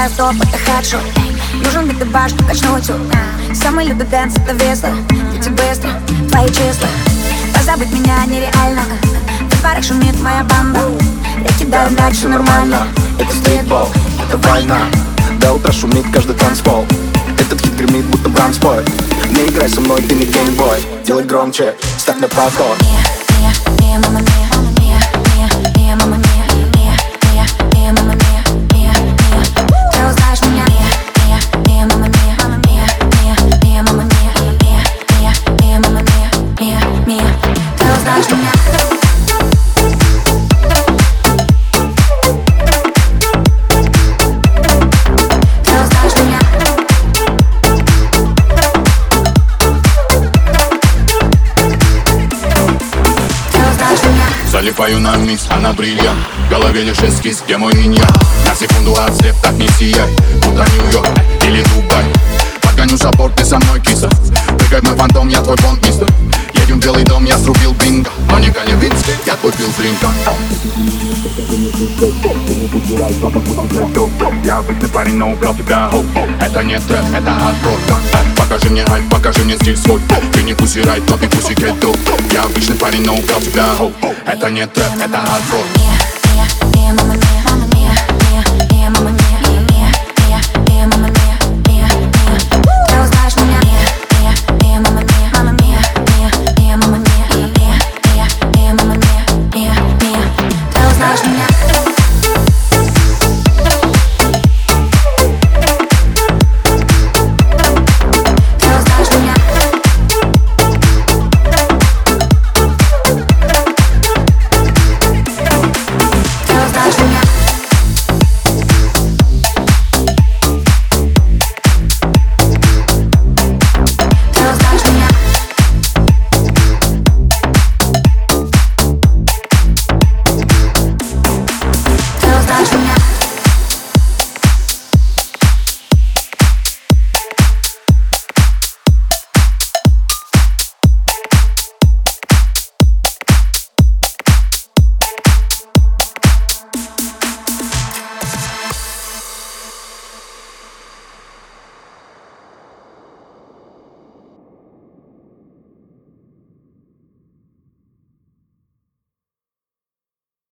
Летаю в топ, это хедшот Нужен бит баш, качнуть Самый любит дэнс, это весло. Дети быстро, твои числа. Позабыть меня нереально В парах шумит моя банда. Я кидаю дальше нормально. Это стритбол, это война. До утра шумит каждый танцпол. Этот хит гремит, будто бранспой Не играй со мной, ты не геймбой. Делай громче, ставь на повтор Мия, мия, мия, мама, мия Залипаю на микс, а на бриллиант. В голове лишь эскиз, где мой инь-ян На секунду ослеп, так не сияй Будто Нью-Йорк или Дубай? Подгоню забор, ты со мной киса. Прыгай мой фантом, я твой бонд, мистер Едем в белый дом, я срубил бинго. Но не я твой Билл Клинтон Я обычный парень, но убрал тебя. Это не трэп, это хардкор Покажи мне хайп, покажи мне стиль свой. Ты не пуси райт, но ты пуси кетто Я обычный парень, но убрал тебя Это не трэп, это хардкор